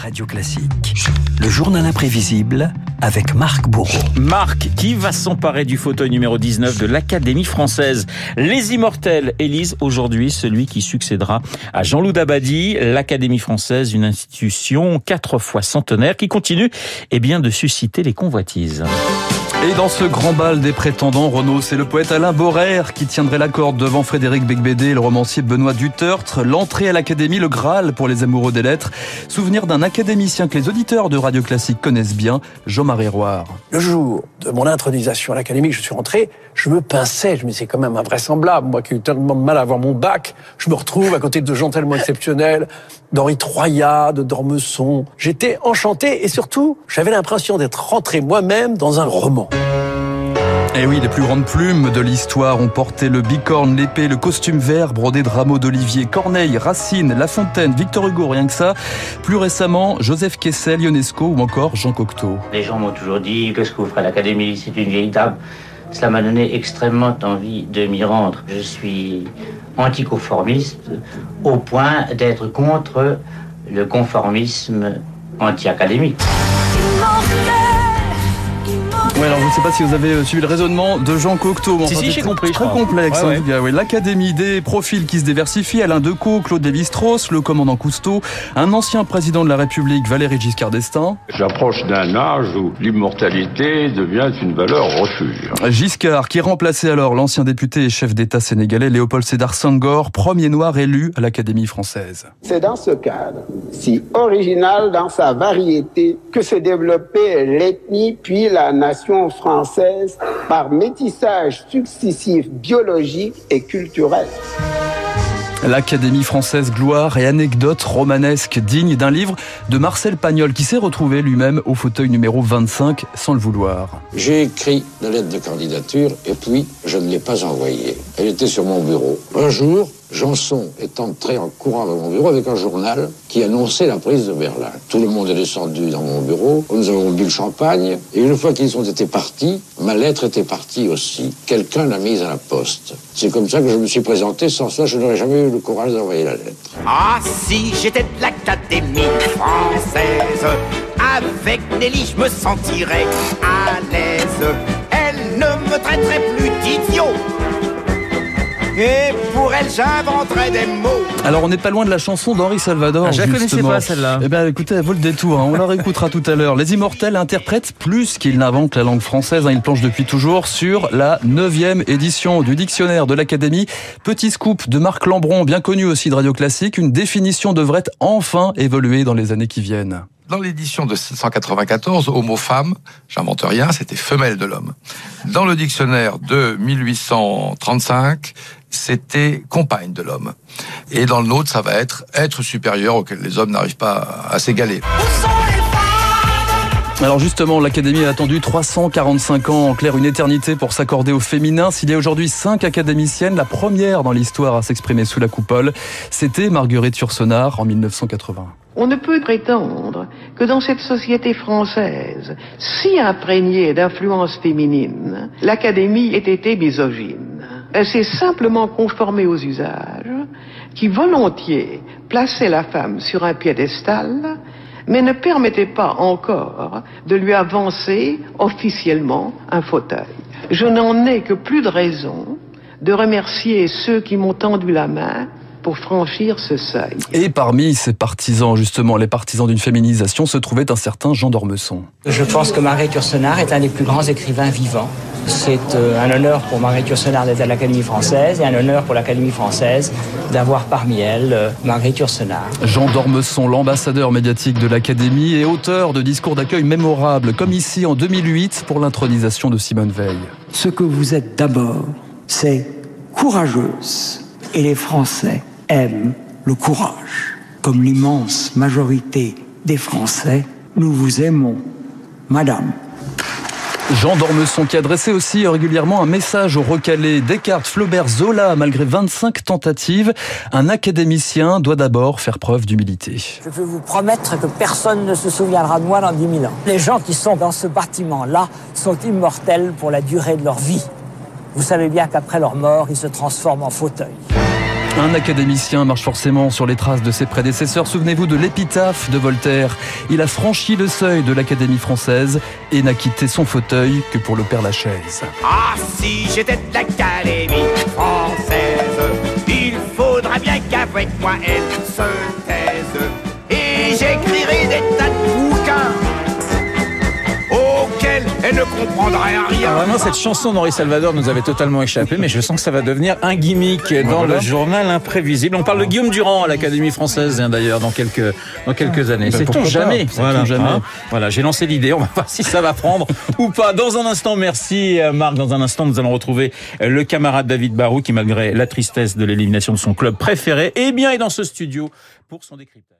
Radio Classique. Le journal imprévisible avec Marc Bourreau. Marc, qui va s'emparer du fauteuil numéro 19 de l'Académie française? Les Immortels élisent aujourd'hui celui qui succédera à Jean-Loup Dabadi. L'Académie française, une institution quatre fois centenaire qui continue eh bien, de susciter les convoitises. Et dans ce grand bal des prétendants, Renaud, c'est le poète Alain Borer qui tiendrait la corde devant Frédéric Becbédé et le romancier Benoît Dutertre. L'entrée à l'Académie, le Graal pour les amoureux des lettres. Souvenir d'un académicien que les auditeurs de Radio Classique connaissent bien, Jean-Marie Roire. Le jour de mon intronisation à l'Académie, je suis rentré, je me pinçais, je me disais quand même invraisemblable. Moi qui ai eu tellement de mal à avoir mon bac, je me retrouve à côté de gens tellement exceptionnels, d'Henri Troyat, de Dormesson. J'étais enchanté et surtout, j'avais l'impression d'être rentré moi-même dans un roman. Eh oui, les plus grandes plumes de l'histoire ont porté le bicorne, l'épée, le costume vert brodé de rameaux d'olivier, Corneille, Racine, La Fontaine, Victor Hugo, rien que ça. Plus récemment, Joseph Kessel, Ionesco ou encore Jean Cocteau. Les gens m'ont toujours dit, qu'est-ce que vous ferez à l'Académie? C'est une vieille dame. Cela m'a donné extrêmement envie de m'y rendre. Je suis anticonformiste au point d'être contre le conformisme anti-académique. Oui, alors je ne sais pas si vous avez euh, suivi le raisonnement de Jean Cocteau. Si, si, j'ai compris, Très complexe, Ouais. Oui, L'Académie des profils qui se diversifient. Alain Decaux, Claude Lévi-Strauss, le commandant Cousteau, un ancien président de la République, Valéry Giscard d'Estaing. J'approche d'un âge où l'immortalité devient une valeur refuge. Giscard, qui remplaçait alors l'ancien député et chef d'État sénégalais Léopold Sédar Senghor, premier noir élu à l'Académie française. C'est dans ce cadre, si original dans sa variété, que se développait l'ethnie puis la nation française par métissage successif biologique et culturel. L'Académie française gloire et anecdotes romanesques dignes d'un livre de Marcel Pagnol qui s'est retrouvé lui-même au fauteuil numéro 25 sans le vouloir. J'ai écrit la lettre de candidature et puis je ne l'ai pas envoyée. Elle était sur mon bureau. Un jour, Janson est entré en courant dans mon bureau avec un journal qui annonçait la prise de Berlin. Tout le monde est descendu dans mon bureau. Nous avons bu le champagne. Et une fois qu'ils ont été partis, ma lettre était partie aussi. Quelqu'un l'a mise à la poste. C'est comme ça que je me suis présenté. Sans ça, je n'aurais jamais eu le courage d'envoyer la lettre. Ah, si j'étais de l'Académie française, avec Nelly, je me sentirais à l'aise. Elle ne me traiterait plus d'idiot. Et pour elle, j'inventerais des mots. Alors on n'est pas loin de la chanson d'Henri Salvador. Ah, je la connaissais pas, celle-là. Eh bien écoutez, elle vaut le détour, hein. on la réécoutera tout à l'heure. Les Immortels interprètent plus qu'ils n'inventent la langue française. hein. Ils planchent depuis toujours sur la neuvième édition du dictionnaire de l'Académie. Petit scoop de Marc Lambron, bien connu aussi de Radio Classique. Une définition devrait enfin évoluer dans les années qui viennent. Dans l'édition de 794, homo femme, j'invente rien, c'était femelle de l'homme. Dans le dictionnaire de 1835, c'était compagne de l'homme. Et dans le nôtre, ça va être être supérieur auquel les hommes n'arrivent pas à s'égaler. Alors justement, l'Académie a attendu 345 ans, en clair une éternité pour s'accorder au féminin. S'il y a aujourd'hui cinq académiciennes, la première dans l'histoire à s'exprimer sous la coupole, c'était Marguerite Yourcenar en 1980. On ne peut prétendre que dans cette société française, si imprégnée d'influences féminines, l'Académie ait été misogyne. Elle s'est simplement conformée aux usages qui volontiers plaçaient la femme sur un piédestal, mais ne permettaient pas encore de lui avancer officiellement un fauteuil. Je n'en ai que plus de raison de remercier ceux qui m'ont tendu la main pour franchir ce seuil. Et parmi ces partisans, justement, les partisans d'une féminisation, se trouvait un certain Jean d'Ormesson. Je pense que Marguerite Yourcenar est un des plus grands écrivains vivants. C'est euh, un honneur pour Marguerite Yourcenar d'être à l'Académie française et un honneur pour l'Académie française d'avoir parmi elles euh, Marguerite Yourcenar. Jean d'Ormesson, l'ambassadeur médiatique de l'Académie et auteur de discours d'accueil mémorables, comme ici en 2008 pour l'intronisation de Simone Veil. Ce que vous êtes d'abord, c'est courageuse. Et les Français aiment le courage. Comme l'immense majorité des Français, nous vous aimons, Madame. Jean d'Ormesson qui adressait aussi régulièrement un message au recalé Descartes, Flaubert, Zola, malgré 25 tentatives, un académicien doit d'abord faire preuve d'humilité. Je peux vous promettre que personne ne se souviendra de moi dans 10 000 ans. Les gens qui sont dans ce bâtiment-là sont immortels pour la durée de leur vie. Vous savez bien qu'après leur mort, ils se transforment en fauteuil. Un académicien marche forcément sur les traces de ses prédécesseurs. Souvenez-vous de l'épitaphe de Voltaire. Il a franchi le seuil de l'Académie française et n'a quitté son fauteuil que pour le Père Lachaise. Ah, si j'étais de l'Académie française, il faudrait bien qu'avec moi elle se rien. Ah, vraiment, cette chanson d'Henri Salvador nous avait totalement échappé, mais je sens que ça va devenir un gimmick dans Voilà. le journal imprévisible. On parle de Guillaume Durand à l'Académie française, hein, d'ailleurs, dans quelques, dans quelques années. Ben, Sait-on jamais? Voilà, jamais. hein. Voilà, j'ai lancé l'idée. On va voir si ça va prendre ou pas. Dans un instant, merci euh, Marc. Dans un instant, nous allons retrouver euh, le camarade David Barou qui, malgré la tristesse de l'élimination de son club préféré, eh bien, est dans ce studio pour son décryptage.